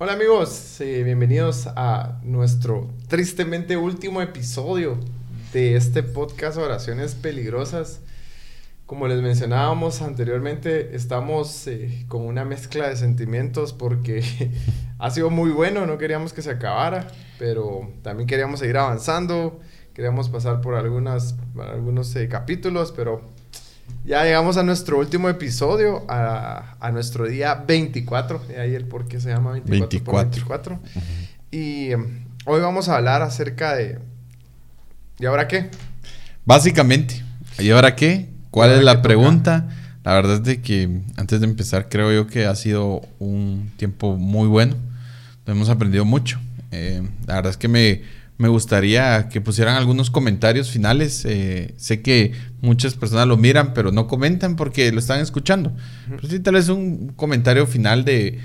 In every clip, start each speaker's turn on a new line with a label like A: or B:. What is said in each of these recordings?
A: Hola amigos, eh, bienvenidos a nuestro tristemente último episodio de este podcast Oraciones Peligrosas. Como les mencionábamos anteriormente, estamos eh, con una mezcla de sentimientos porque ha sido muy bueno, no queríamos que se acabara, pero también queríamos seguir avanzando, queríamos pasar por algunas, algunos eh, capítulos, pero ya llegamos a nuestro último episodio, a, a nuestro día 24. De ahí el por qué se llama 24. 24. Y um, hoy vamos a hablar acerca de... ¿Y ahora qué?
B: Básicamente. ¿Y ahora qué? ¿Cuál es la pregunta? La verdad es de que antes de empezar creo yo que ha sido un tiempo muy bueno. Hemos aprendido mucho. Eh, la verdad es que me me gustaría que pusieran algunos comentarios finales. Eh, sé que muchas personas lo miran, pero no comentan porque lo están escuchando. Pero sí, tal vez un comentario final de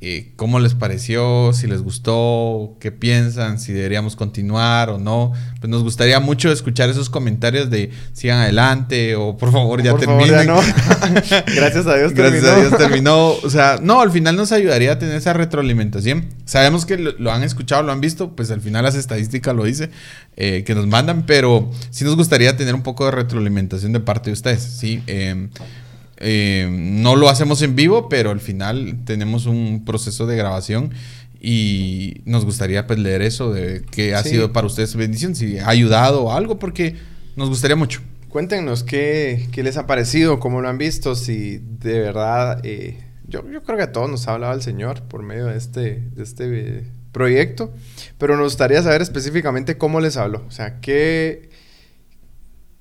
B: eh, cómo les pareció, si les gustó, qué piensan, si deberíamos continuar o no. Pues nos gustaría mucho escuchar esos comentarios de sigan adelante o por favor ya terminen.
A: Gracias a Dios
B: Gracias terminó. a Dios terminó. O sea, no, al final nos ayudaría a tener esa retroalimentación. Sabemos que lo, han escuchado, lo han visto, pues al final las estadísticas lo dice, eh, que nos mandan, pero sí nos gustaría tener un poco de retroalimentación de parte de ustedes, ¿sí? Eh, eh, no lo hacemos en vivo, pero al final tenemos un proceso de grabación y nos gustaría pues, leer eso de que ha sido para ustedes bendición, si ha ayudado o algo, porque nos gustaría mucho.
A: Cuéntenos qué, qué les ha parecido, cómo lo han visto, si de verdad, eh, yo, yo, creo que a todos nos ha hablado el Señor por medio de este, de este proyecto, pero nos gustaría saber específicamente cómo les habló, o sea, qué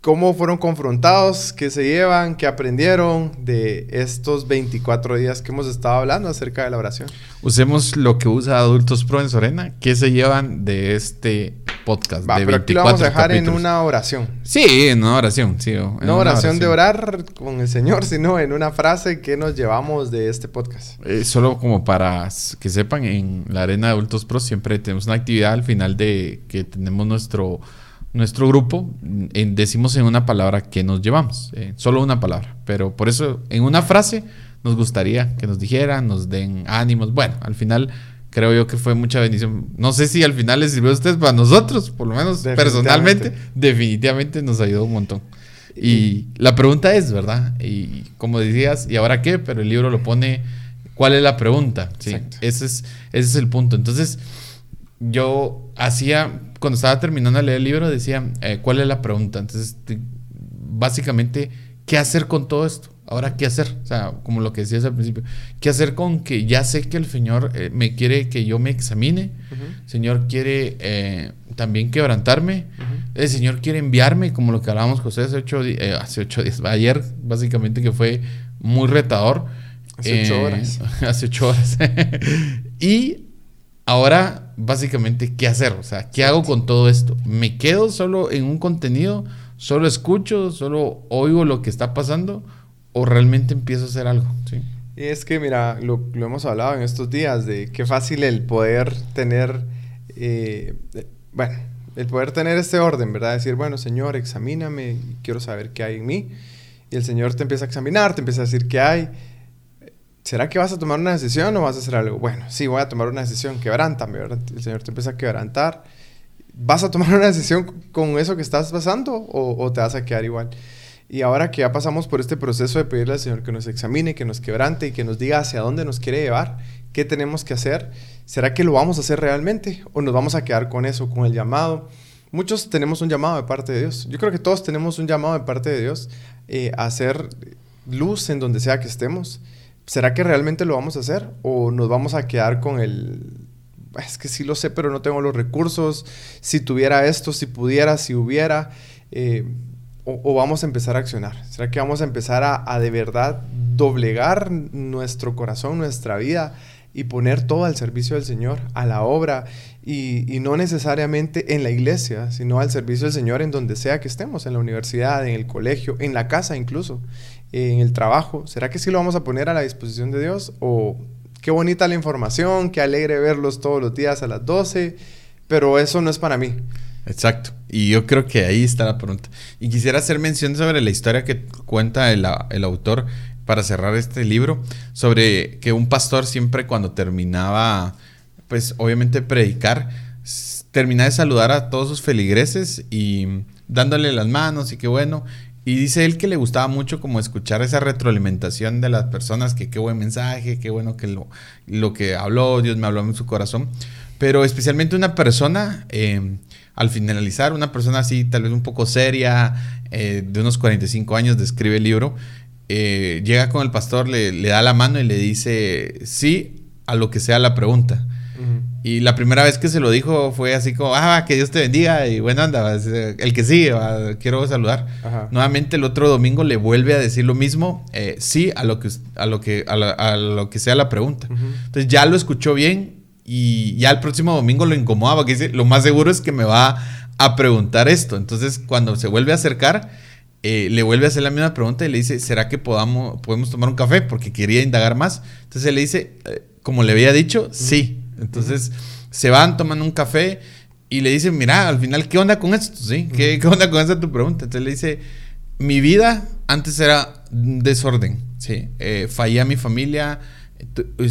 A: cómo fueron confrontados, qué se llevan, qué aprendieron de estos 24 días que hemos estado hablando acerca de la oración.
B: Usemos lo que usa Adultos Pro en Sorena. ¿Qué se llevan de este podcast?
A: Va, pero aquí lo vamos a dejar en una oración.
B: Sí, en una oración, sí.
A: En no oración, de orar con el Señor, sino en una frase que nos llevamos de este podcast.
B: Eh, solo como para que sepan, en la Arena de Adultos Pro siempre tenemos una actividad al final de que tenemos nuestro nuestro grupo decimos en una palabra que nos llevamos, eh, solo una palabra, pero por eso en una frase nos gustaría que nos dijeran, nos den ánimos. Bueno, al final creo yo que fue mucha bendición. No sé si al final les sirvió a ustedes, para nosotros, por lo menos personalmente, definitivamente nos ayudó un montón. Y la pregunta es, ¿verdad? Y como decías, ¿y ahora qué? Pero el libro lo pone, ¿cuál es la pregunta? Sí, ese es, ese es el punto. Entonces, yo hacía, cuando estaba terminando de leer el libro, decía, eh, ¿cuál es la pregunta? Entonces, básicamente, ¿qué hacer con todo esto? Ahora, ¿qué hacer? O sea, como lo que decías al principio, ¿qué hacer con que ya sé que el Señor eh, me quiere que yo me examine? El Señor quiere eh, también quebrantarme. El Señor quiere enviarme, como lo que hablábamos José hace ocho, hace ocho días, ayer, básicamente, que fue muy retador.
A: Hace ocho horas.
B: hace ocho horas. y Ahora, básicamente, ¿qué hacer? O sea, ¿qué hago con todo esto? ¿Me quedo solo en un contenido? ¿Solo escucho? ¿Solo oigo lo que está pasando? ¿O realmente empiezo a hacer algo? ¿Sí?
A: Y es que, mira, lo, hemos hablado en estos días, de qué fácil el poder tener, eh, bueno, el poder tener este orden, ¿verdad? Decir, bueno, Señor, examíname, quiero saber qué hay en mí. Y el Señor te empieza a examinar, te empieza a decir qué hay. ¿Será que vas a tomar una decisión o vas a hacer algo? Bueno, sí, voy a tomar una decisión, quebrántame, ¿verdad? El Señor te empieza a quebrantar. ¿Vas a tomar una decisión con eso que estás pasando o, te vas a quedar igual? Y ahora que ya pasamos por este proceso de pedirle al Señor que nos examine, que nos quebrante y que nos diga hacia dónde nos quiere llevar, qué tenemos que hacer, ¿será que lo vamos a hacer realmente o nos vamos a quedar con eso, con el llamado? Muchos tenemos un llamado de parte de Dios. Yo creo que todos tenemos un llamado de parte de Dios eh, a hacer luz en donde sea que estemos. ¿Será que realmente lo vamos a hacer? ¿O nos vamos a quedar con el... Es que sí lo sé, pero no tengo los recursos. Si tuviera esto, si pudiera, si hubiera. Eh, o, vamos a empezar a accionar? ¿Será que vamos a empezar a, de verdad doblegar nuestro corazón, nuestra vida y poner todo al servicio del Señor, a la obra y, y, no necesariamente en la iglesia, sino al servicio del Señor en donde sea que estemos, en la universidad, en el colegio, en la casa incluso en el trabajo, ¿será que sí lo vamos a poner a la disposición de Dios? O qué bonita la información, qué alegre verlos todos los días a las 12, pero eso no es para mí.
B: Exacto. Y yo creo que ahí está la pregunta. Y quisiera hacer mención sobre la historia que cuenta el, el, autor para cerrar este libro, sobre que un pastor siempre cuando terminaba pues obviamente predicar, termina de saludar a todos sus feligreses y dándole las manos y qué bueno. Y dice él que le gustaba mucho como escuchar esa retroalimentación de las personas, que qué buen mensaje, qué bueno que lo, lo que habló, Dios me habló en su corazón. Pero especialmente una persona, eh, al finalizar, una persona así, tal vez un poco seria, eh, de unos 45 años, describe el libro, eh, llega con el pastor, le, le, da la mano y le dice sí a lo que sea la pregunta. Y la primera vez que se lo dijo fue así como, ah, que Dios te bendiga y bueno, anda, el que sigue, quiero saludar. Nuevamente el otro domingo le vuelve a decir lo mismo, sí a lo que, a lo que, a, lo que sea la pregunta. Entonces ya lo escuchó bien y ya el próximo domingo lo incomodaba, que dice, lo más seguro es que me va a preguntar esto. Entonces, cuando se vuelve a acercar, eh, le vuelve a hacer la misma pregunta y le dice, ¿será que podamos, podemos tomar un café? Porque quería indagar más. Entonces le dice, eh, como le había dicho, sí. Entonces se van, toman un café y le dice, mira, al final, ¿qué onda con esto? ¿Sí? ¿Qué, ¿Qué, onda con esa tu pregunta? Entonces le dice, mi vida antes era desorden, ¿sí? Eh, fallé a mi familia,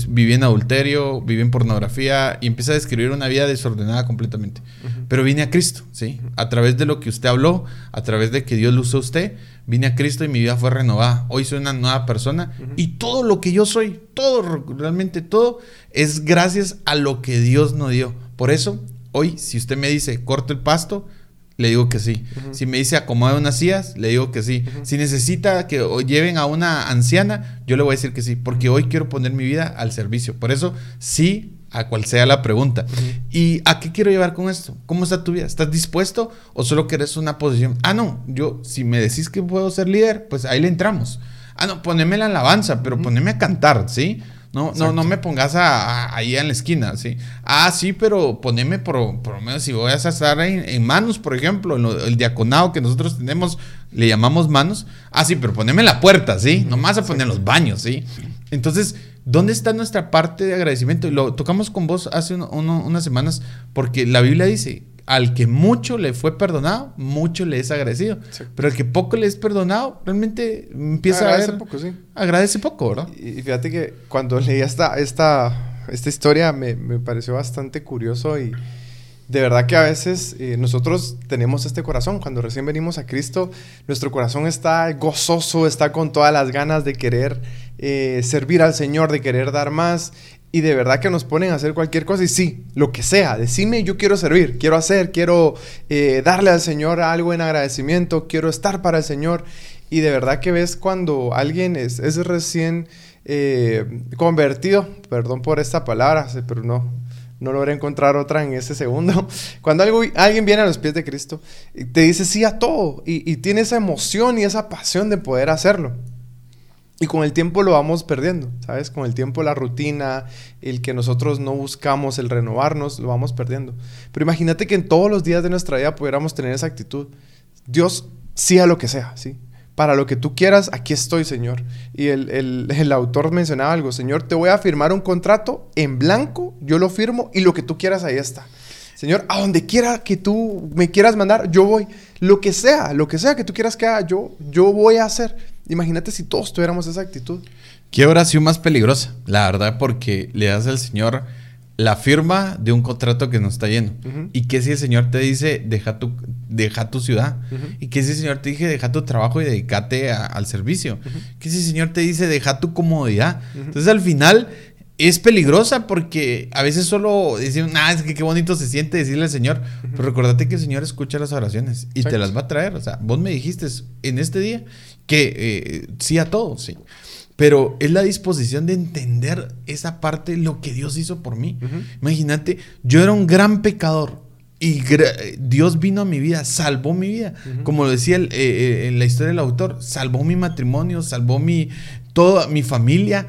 B: viví en adulterio, viví en pornografía y empieza a describir una vida desordenada completamente. Pero vine a Cristo, ¿sí? A través de lo que usted habló, a través de que Dios lo usó a usted, vine a Cristo y mi vida fue renovada. Hoy soy una nueva persona y todo lo que yo soy, todo, realmente todo, es gracias a lo que Dios nos dio. Por eso, hoy, si usted me dice, corto el pasto, le digo que sí. Si me dice acomode unas sillas, le digo que sí. Si necesita que lleven a una anciana, yo le voy a decir que sí, porque hoy quiero poner mi vida al servicio. Por eso, sí a cual sea la pregunta. ¿Y a qué quiero llevar con esto? ¿Cómo está tu vida? ¿Estás dispuesto o solo querés una posición? Ah, no, yo, si me decís que puedo ser líder, pues ahí le entramos. Ah, no, poneme la alabanza, pero poneme a cantar, ¿sí? No, no, no me pongas ahí en la esquina, ¿sí? Ah, sí, pero poneme por, por lo menos si voy a estar en, manos, por ejemplo, el diaconado que nosotros tenemos, le llamamos manos. Ah, sí, pero poneme la puerta, ¿sí? No más a poner los baños, ¿sí? Entonces, ¿dónde está nuestra parte de agradecimiento? Y lo tocamos con vos hace unas semanas, porque la Biblia dice, al que mucho le fue perdonado, mucho le es agradecido. Pero al que poco le es perdonado, realmente empieza
A: agradece
B: a ver,
A: poco, sí.
B: Agradece poco, ¿verdad?
A: Y, fíjate que cuando leí esta, esta, esta historia me, me, pareció bastante curioso y de verdad que a veces eh, nosotros tenemos este corazón. Cuando recién venimos a Cristo, nuestro corazón está gozoso, está con todas las ganas de querer eh, servir al Señor, de querer dar más y de verdad que nos ponen a hacer cualquier cosa y sí, lo que sea, decime yo quiero servir, quiero hacer, quiero eh, darle al Señor algo en agradecimiento, quiero estar para el Señor y de verdad que ves cuando alguien es, es recién eh, convertido, perdón por esta palabra, pero no, no logré encontrar otra en ese segundo. Cuando algo, alguien viene a los pies de Cristo, te dice sí a todo y, y tiene esa emoción y esa pasión de poder hacerlo. Y con el tiempo lo vamos perdiendo, ¿sabes? Con el tiempo la rutina, el que nosotros no buscamos, el renovarnos, lo vamos perdiendo. Pero imagínate que en todos los días de nuestra vida pudiéramos tener esa actitud. Dios, sí a lo que sea, ¿sí? Para lo que tú quieras, aquí estoy, Señor. Y el, el, el autor mencionaba algo, Señor, te voy a firmar un contrato en blanco, yo lo firmo y lo que tú quieras ahí está. Señor, a donde quiera que tú me quieras mandar, yo voy. Lo que sea, lo que sea que tú quieras que haga, yo, yo voy a hacer. Imagínate si todos tuviéramos esa actitud.
B: Qué oración más peligrosa, la verdad, porque le das al Señor la firma de un contrato que no está lleno. Y que si el Señor te dice, deja tu, deja tu ciudad. Y que si el Señor te dice, deja tu trabajo y dedícate al servicio. Que si el Señor te dice, deja tu comodidad. Entonces al final es peligrosa porque a veces solo dicen, ah, es que qué bonito se siente decirle al Señor. Pero recordate que el Señor escucha las oraciones y te las va a traer. O sea, vos me dijiste en este día que eh, sí a todo, sí. Pero es la disposición de entender esa parte, lo que Dios hizo por mí. Imagínate, yo era un gran pecador y Dios vino a mi vida, salvó mi vida. Como lo decía eh, eh, en la historia del autor, salvó mi matrimonio, salvó mi, toda mi familia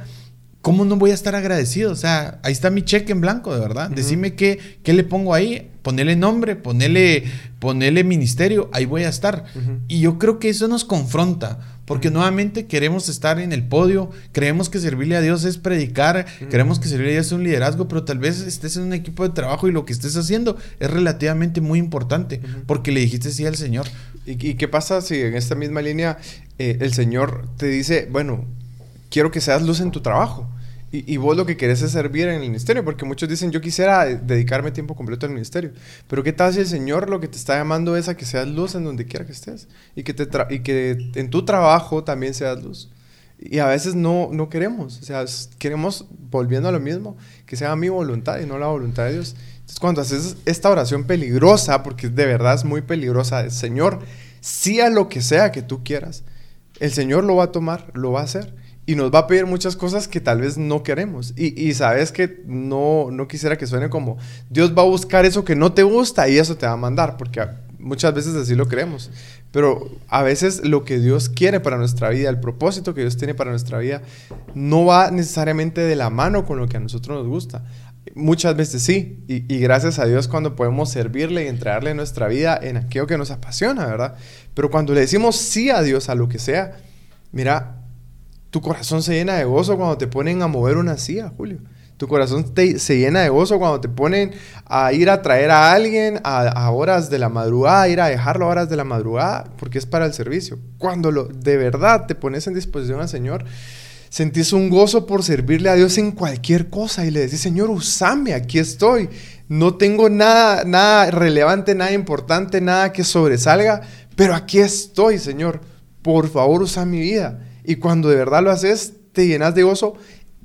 B: ¿cómo no voy a estar agradecido? O sea, ahí está mi cheque en blanco, de verdad. Decime qué, qué le pongo ahí, ponele nombre, ponele, ponele ministerio, ahí voy a estar. Y yo creo que eso nos confronta, porque nuevamente queremos estar en el podio, creemos que servirle a Dios es predicar, creemos que servirle a Dios es un liderazgo, pero tal vez estés en un equipo de trabajo y lo que estés haciendo es relativamente muy importante, porque le dijiste sí al Señor.
A: ¿Y, qué pasa si en esta misma línea eh, el Señor te dice, bueno, quiero que seas luz en tu trabajo? Y, vos lo que querés es servir en el ministerio, porque muchos dicen, yo quisiera dedicarme tiempo completo al ministerio. Pero ¿qué tal si el Señor lo que te está llamando es a que seas luz en donde quiera que estés? Y que, te y que en tu trabajo también seas luz. Y a veces no, no queremos, o sea, queremos, volviendo a lo mismo, que sea mi voluntad y no la voluntad de Dios. Entonces cuando haces esta oración peligrosa, porque de verdad es muy peligrosa, Señor, sí a lo que sea que tú quieras, el Señor lo va a tomar, lo va a hacer y nos va a pedir muchas cosas que tal vez no queremos. Y, sabes que no, no quisiera que suene como Dios va a buscar eso que no te gusta y eso te va a mandar, porque muchas veces así lo creemos. Pero a veces lo que Dios quiere para nuestra vida, el propósito que Dios tiene para nuestra vida, no va necesariamente de la mano con lo que a nosotros nos gusta. Muchas veces sí, y, y, gracias a Dios cuando podemos servirle y entregarle nuestra vida en aquello que nos apasiona, ¿verdad? Pero cuando le decimos sí a Dios a lo que sea, mira, tu corazón se llena de gozo cuando te ponen a mover una silla, Julio. Tu corazón se llena de gozo cuando te ponen a ir a traer a alguien a, horas de la madrugada, ir a dejarlo a horas de la madrugada, porque es para el servicio. Cuando lo, de verdad te pones en disposición al Señor, sentís un gozo por servirle a Dios en cualquier cosa y le decís, Señor, usame, aquí estoy. No tengo nada, nada relevante, nada importante, nada que sobresalga, pero aquí estoy, Señor. Por favor, usa mi vida. Y cuando de verdad lo haces, te llenas de gozo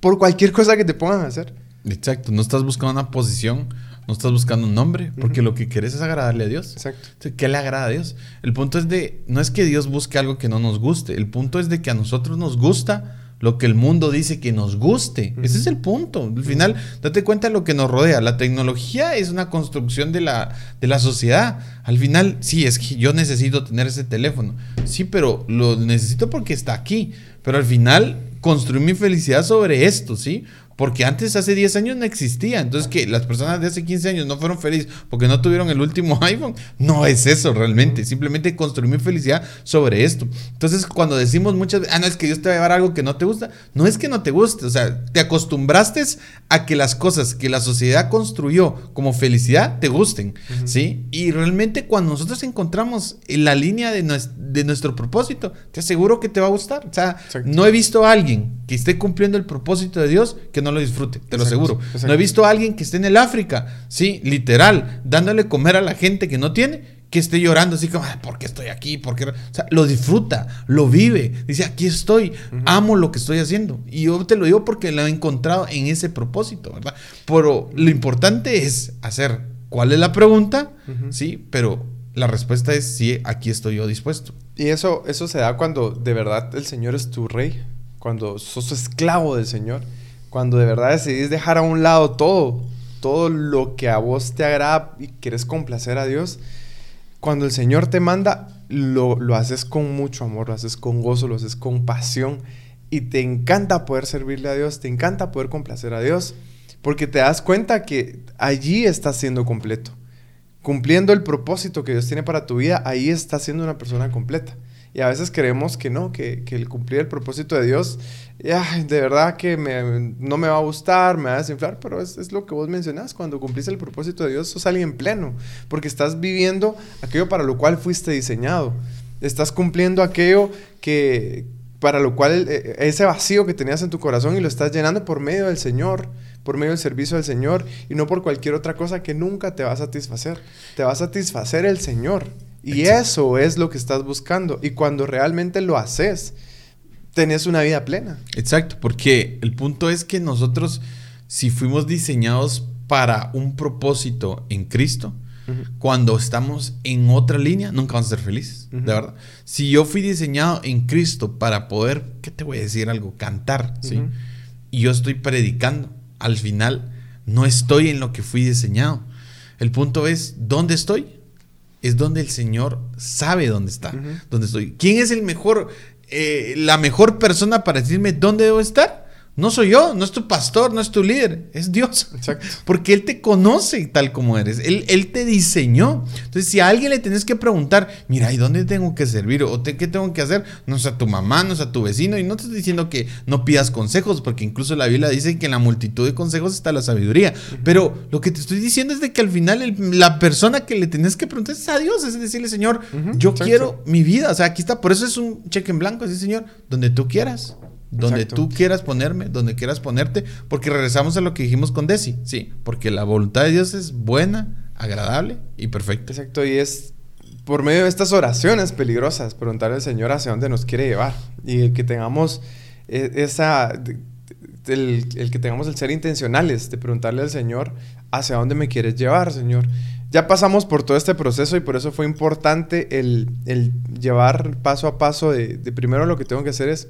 A: por cualquier cosa que te pongan a hacer.
B: Exacto, no estás buscando una posición, no estás buscando un nombre, porque lo que quieres es agradarle a Dios. Exacto. ¿Qué le agrada a Dios? El punto es de, no es que Dios busque algo que no nos guste, el punto es de que a nosotros nos gusta lo que el mundo dice que nos guste. Ese es el punto. Al final, date cuenta de lo que nos rodea. La tecnología es una construcción de la, de la sociedad. Al final, sí, es que yo necesito tener ese teléfono. Sí, pero lo necesito porque está aquí. Pero al final, construí mi felicidad sobre esto, ¿sí? Porque antes, hace 10 años, no existía. Entonces, que las personas de hace 15 años no fueron felices porque no tuvieron el último iPhone. No es eso realmente. Simplemente construir mi felicidad sobre esto. Entonces, cuando decimos muchas veces, ah, no, es que Dios te va a llevar algo que no te gusta. No es que no te guste. O sea, te acostumbraste a que las cosas que la sociedad construyó como felicidad te gusten. ¿Sí? Y realmente, cuando nosotros encontramos en la línea de, de nuestro propósito, te aseguro que te va a gustar. O sea, no he visto a alguien que esté cumpliendo el propósito de Dios que no lo disfrute, te lo aseguro. No he visto a alguien que esté en el África, sí, literal, dándole comer a la gente que no tiene, que esté llorando así como, ¿por qué estoy aquí? ¿Por qué? O sea, lo disfruta, lo vive, dice, aquí estoy, amo lo que estoy haciendo. Y yo te lo digo porque lo he encontrado en ese propósito, ¿verdad? Pero lo importante es hacer, ¿cuál es la pregunta? Sí, pero la respuesta es sí, aquí estoy yo dispuesto.
A: Y eso, eso se da cuando de verdad el Señor es tu rey, cuando sos esclavo del Señor cuando de verdad decidís dejar a un lado todo, todo lo que a vos te agrada y quieres complacer a Dios, cuando el Señor te manda, lo, lo haces con mucho amor, lo haces con gozo, lo haces con pasión y te encanta poder servirle a Dios, te encanta poder complacer a Dios, porque te das cuenta que allí estás siendo completo. Cumpliendo el propósito que Dios tiene para tu vida, ahí estás siendo una persona completa. Y a veces creemos que no, que, que el cumplir el propósito de Dios, ya, de verdad que me, no me va a gustar, me va a desinflar, pero es, es, lo que vos mencionás, cuando cumplís el propósito de Dios, sos alguien pleno, porque estás viviendo aquello para lo cual fuiste diseñado. Estás cumpliendo aquello que, para lo cual e, e, ese vacío que tenías en tu corazón y lo estás llenando por medio del Señor, por medio del servicio del Señor y no por cualquier otra cosa que nunca te va a satisfacer. Te va a satisfacer el Señor. Y eso es lo que estás buscando. Y cuando realmente lo haces, tenés una vida plena.
B: Exacto, porque el punto es que nosotros, si fuimos diseñados para un propósito en Cristo, cuando estamos en otra línea, nunca vamos a ser felices, de verdad. Si yo fui diseñado en Cristo para poder, ¿qué te voy a decir? Algo, cantar, ¿sí? Y yo estoy predicando, al final no estoy en lo que fui diseñado. El punto es, ¿dónde estoy? Es donde el Señor sabe dónde está, dónde estoy. ¿Quién es el mejor, eh, la mejor persona para decirme dónde debo estar? No soy yo, no es tu pastor, no es tu líder, es Dios. Exacto. Porque Él te conoce tal como eres, Él, él te diseñó. Entonces, si a alguien le tienes que preguntar, mira, ¿y dónde tengo que servir? ¿O qué tengo que hacer? No es a tu mamá, no es a tu vecino. Y no te estoy diciendo que no pidas consejos, porque incluso la Biblia dice que en la multitud de consejos está la sabiduría. Pero lo que te estoy diciendo es de que al final la persona que le tienes que preguntar es a Dios, es decirle, Señor, yo quiero mi vida. O sea, aquí está, por eso es un cheque en blanco, así, Señor, donde tú quieras donde tú quieras ponerme, donde quieras ponerte, porque regresamos a lo que dijimos con Desi, sí, porque la voluntad de Dios es buena, agradable y perfecta.
A: Exacto, y es por medio de estas oraciones peligrosas, preguntarle al Señor hacia dónde nos quiere llevar y el que tengamos e, esa, el, el que tengamos el ser intencionales de preguntarle al Señor hacia dónde me quieres llevar, Señor. Ya pasamos por todo este proceso y por eso fue importante el, el llevar paso a paso de, de primero lo que tengo que hacer es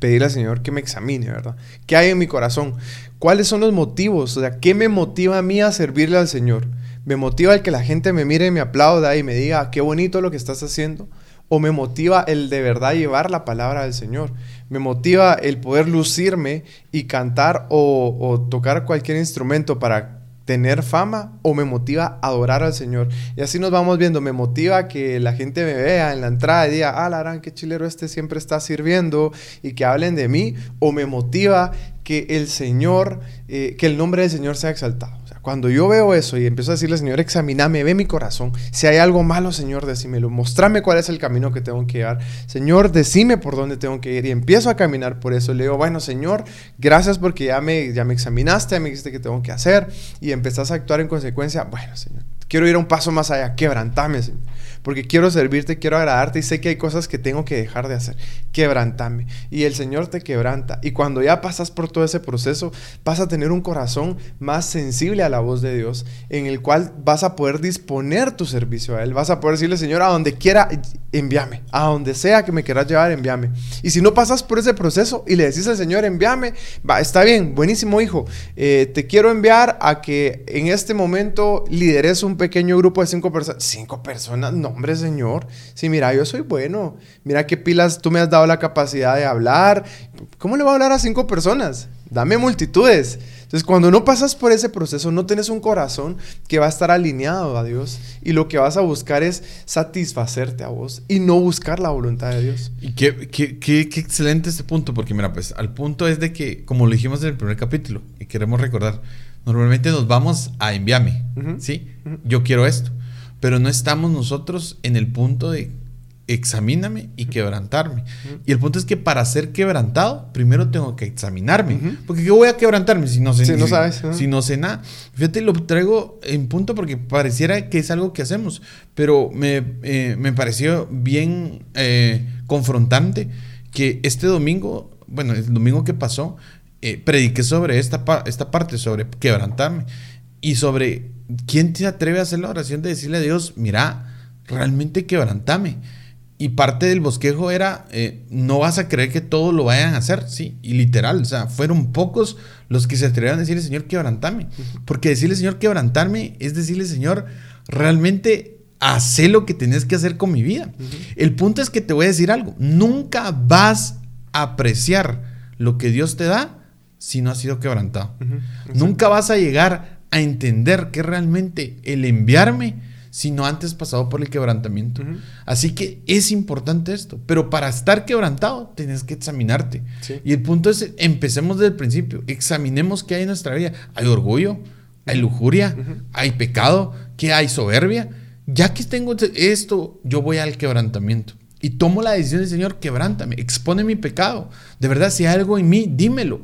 A: pedirle al Señor que me examine, ¿verdad? ¿Qué hay en mi corazón? ¿Cuáles son los motivos? O sea, ¿qué me motiva a mí a servirle al Señor? ¿Me motiva el que la gente me mire y me aplauda y me diga, qué bonito lo que estás haciendo? ¿O me motiva el de verdad llevar la palabra del Señor? ¿Me motiva el poder lucirme y cantar o tocar cualquier instrumento para tener fama o me motiva adorar al Señor. Y así nos vamos viendo. Me motiva que la gente me vea en la entrada y diga, ah, la gran, qué chilero este siempre está sirviendo y que hablen de mí. O me motiva que el Señor, eh, que el nombre del Señor sea exaltado. Cuando yo veo eso y empiezo a decirle, Señor, examíname, ve mi corazón. Si hay algo malo, Señor, decímelo. Mostrame cuál es el camino que tengo que llevar. Señor, decime por dónde tengo que ir. Y empiezo a caminar por eso. Le digo, bueno, Señor, gracias porque ya me, ya me examinaste, ya me dijiste que tengo que hacer. Y empezás a actuar en consecuencia. Bueno, Señor, quiero ir un paso más allá. Quebrantame, Señor porque quiero servirte, quiero agradarte y sé que hay cosas que tengo que dejar de hacer. Quebrantame. Y el Señor te quebranta. Y cuando ya pasas por todo ese proceso, vas a tener un corazón más sensible a la voz de Dios, en el cual vas a poder disponer tu servicio a Él. Vas a poder decirle, Señor, a donde quiera, envíame. A donde sea que me quieras llevar, envíame. Y si no pasas por ese proceso y le decís al Señor, envíame, va, está bien, buenísimo hijo. Eh, te quiero enviar a que en este momento lideres un pequeño grupo de cinco personas. Cinco personas, no hombre, Señor, si mira, yo soy bueno, mira qué pilas tú me has dado la capacidad de hablar, ¿cómo le va a hablar a cinco personas? Dame multitudes. Entonces, cuando no pasas por ese proceso, no tienes un corazón que va a estar alineado a Dios y lo que vas a buscar es satisfacerte a vos y no buscar la voluntad de Dios.
B: Y qué, qué, qué, qué excelente este punto, porque mira, pues al punto es de que, como lo dijimos en el primer capítulo, y queremos recordar, normalmente nos vamos a enviarme, ¿sí? Yo quiero esto. Pero no estamos nosotros en el punto de examíname y quebrantarme. Y el punto es que para ser quebrantado, primero tengo que examinarme. Porque ¿qué voy a quebrantarme si no sé,
A: si, no sabes,
B: si no sé nada? Fíjate, lo traigo en punto porque pareciera que es algo que hacemos, pero me, eh, me pareció bien eh, confrontante que este domingo, bueno, el domingo que pasó, eh, prediqué sobre esta, esta parte, sobre quebrantarme y sobre ¿quién te atreve a hacer la oración de decirle a Dios, mira, realmente quebrantame? Y parte del bosquejo era, eh, no vas a creer que todos lo vayan a hacer, sí, y literal, o sea, fueron pocos los que se atrevieron a decirle, Señor, quebrantame. Porque decirle, Señor, quebrantarme es decirle, Señor, realmente hace lo que tenés que hacer con mi vida. El punto es que te voy a decir algo, nunca vas a apreciar lo que Dios te da si no has sido quebrantado. Nunca vas a llegar a entender que realmente el enviarme, sino antes pasado por el quebrantamiento. Así que es importante esto, pero para estar quebrantado tienes que examinarte. Y el punto es, empecemos desde el principio, examinemos qué hay en nuestra vida. Hay orgullo, hay lujuria, hay pecado, qué hay soberbia. Ya que tengo esto, yo voy al quebrantamiento. Y tomo la decisión del Señor, quebrántame, expone mi pecado. De verdad, si hay algo en mí, dímelo.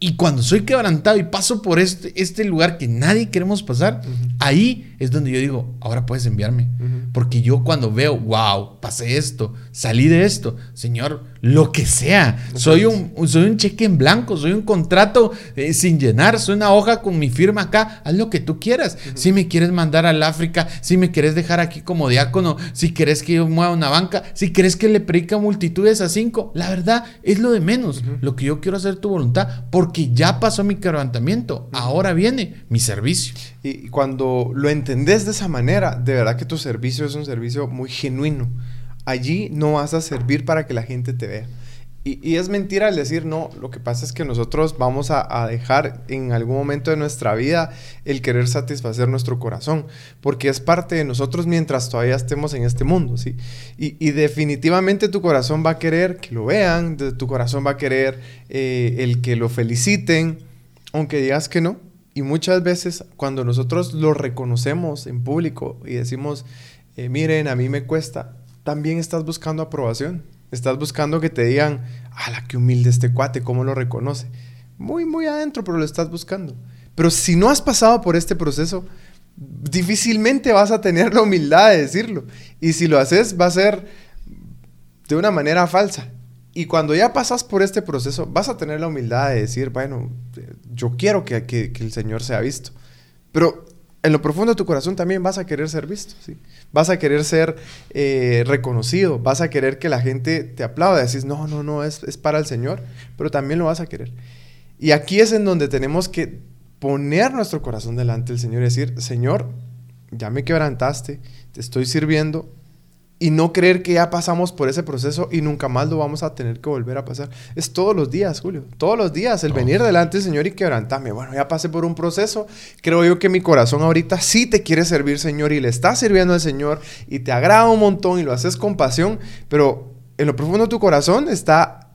B: Y cuando soy quebrantado y paso por este, este lugar que nadie queremos pasar, ahí es donde yo digo, ahora puedes enviarme. Porque yo cuando veo, wow, pasé esto, salí de esto, Señor, lo que sea. Soy un, soy un cheque en blanco, soy un contrato eh, sin llenar, soy una hoja con mi firma acá. Haz lo que tú quieras. Si me quieres mandar al África, si me quieres dejar aquí como diácono, si quieres que yo mueva una banca, si quieres que le predica multitudes a cinco, la verdad es lo de menos. Lo que yo quiero hacer tu voluntad, porque ya pasó mi quebrantamiento. Ahora viene mi servicio.
A: Y cuando lo entendés de esa manera, de verdad que tu servicio es un servicio muy genuino. Allí no vas a servir para que la gente te vea. Y, es mentira el decir, no, lo que pasa es que nosotros vamos a, dejar en algún momento de nuestra vida el querer satisfacer nuestro corazón, porque es parte de nosotros mientras todavía estemos en este mundo, ¿sí? Y, definitivamente tu corazón va a querer que lo vean, tu corazón va a querer eh, el que lo feliciten, aunque digas que no, y muchas veces cuando nosotros lo reconocemos en público y decimos, eh, miren, a mí me cuesta, también estás buscando aprobación. Estás buscando que te digan, la qué humilde este cuate! ¿Cómo lo reconoce? Muy, muy adentro, pero lo estás buscando. Pero si no has pasado por este proceso, difícilmente vas a tener la humildad de decirlo. Y si lo haces, va a ser de una manera falsa. Y cuando ya pasas por este proceso, vas a tener la humildad de decir, bueno, yo quiero que, que, el Señor sea visto. Pero en lo profundo de tu corazón también vas a querer ser visto, ¿sí? Vas a querer ser eh, reconocido, vas a querer que la gente te aplaude, decís, no, no, no, es, es para el Señor, pero también lo vas a querer. Y aquí es en donde tenemos que poner nuestro corazón delante del Señor y decir, Señor, ya me quebrantaste, te estoy sirviendo, y no creer que ya pasamos por ese proceso y nunca más lo vamos a tener que volver a pasar. Es todos los días, Julio. Todos los días el venir delante del Señor y quebrantarme. Bueno, ya pasé por un proceso. Creo yo que mi corazón ahorita sí te quiere servir, Señor, y le estás sirviendo al Señor y te agrada un montón y lo haces con pasión, pero en lo profundo de tu corazón está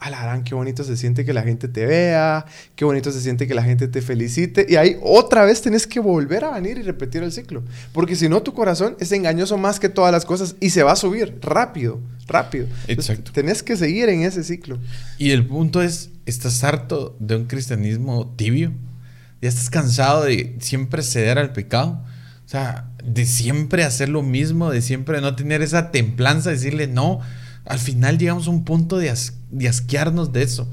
A: alarán, qué bonito se siente que la gente te vea, qué bonito se siente que la gente te felicite. Y ahí otra vez tenés que volver a venir y repetir el ciclo. Porque si no, tu corazón es engañoso más que todas las cosas y se va a subir rápido, rápido. Exacto. tenés que seguir en ese ciclo.
B: Y el punto es, ¿estás harto de un cristianismo tibio? ¿Ya estás cansado de siempre ceder al pecado? O sea, de siempre hacer lo mismo, de siempre no tener esa templanza, decirle no al final llegamos a un punto de, asquearnos de eso.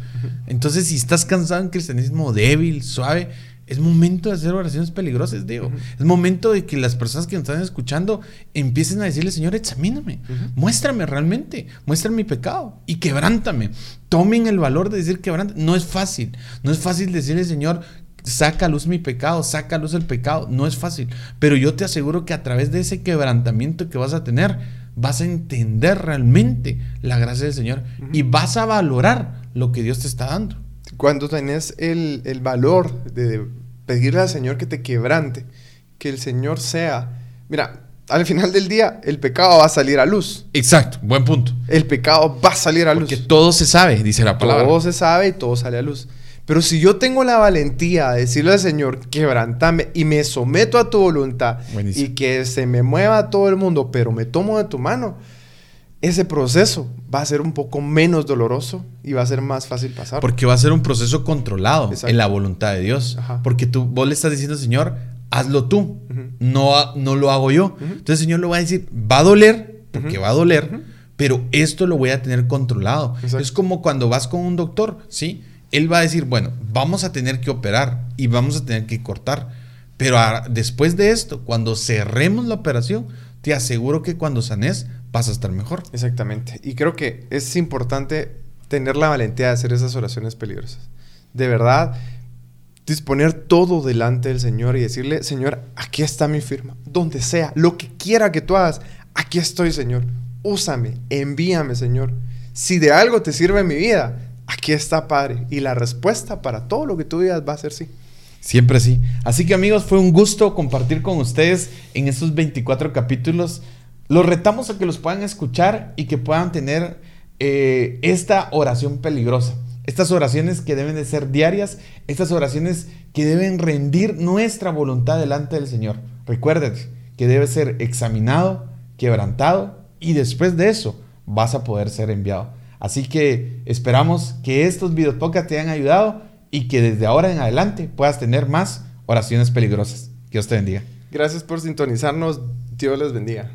B: Entonces, si estás cansado en cristianismo débil, suave, es momento de hacer oraciones peligrosas, digo. Es momento de que las personas que nos están escuchando empiecen a decirle, Señor, examíname, muéstrame realmente, muéstrame mi pecado y quebrántame. Tomen el valor de decir quebrántame. No es fácil, no es fácil decirle, Señor, saca a luz mi pecado, saca a luz el pecado. No es fácil, pero yo te aseguro que a través de ese quebrantamiento que vas a tener, vas a entender realmente la gracia del Señor y vas a valorar lo que Dios te está dando.
A: Cuando tenés el, valor de pedirle al Señor que te quebrante, que el Señor sea, mira, al final del día el pecado va a salir a luz.
B: Exacto, buen punto.
A: El pecado va a salir a luz.
B: Porque todo se sabe, dice la palabra.
A: Todo se sabe y todo sale a luz. Pero si yo tengo la valentía de decirle al Señor, quebrantame y me someto a tu voluntad y que se me mueva todo el mundo, pero me tomo de tu mano, ese proceso va a ser un poco menos doloroso y va a ser más fácil pasar.
B: Porque va a ser un proceso controlado en la voluntad de Dios. Porque tú, vos le estás diciendo, Señor, hazlo tú, no, no lo hago yo. Entonces el Señor le va a decir, va a doler, porque va a doler, pero esto lo voy a tener controlado. Es como cuando vas con un doctor, ¿sí? Él va a decir, bueno, vamos a tener que operar y vamos a tener que cortar. Pero después de esto, cuando cerremos la operación, te aseguro que cuando sanes vas a estar mejor.
A: Exactamente. Y creo que es importante tener la valentía de hacer esas oraciones peligrosas. De verdad, disponer todo delante del Señor y decirle, Señor, aquí está mi firma. Donde sea, lo que quiera que tú hagas, aquí estoy, Señor. Úsame, envíame, Señor. Si de algo te sirve mi vida, Aquí está, Padre. Y la respuesta para todo lo que tú digas va a ser sí.
B: Siempre sí. Así que amigos, fue un gusto compartir con ustedes en estos 24 capítulos. Los retamos a que los puedan escuchar y que puedan tener eh, esta oración peligrosa. Estas oraciones que deben de ser diarias, estas oraciones que deben rendir nuestra voluntad delante del Señor. Recuerden que debe ser examinado, quebrantado y después de eso vas a poder ser enviado. Así que esperamos que estos videos podcast te hayan ayudado y que desde ahora en adelante puedas tener más oraciones peligrosas. Dios te bendiga.
A: Gracias por sintonizarnos. Dios les bendiga.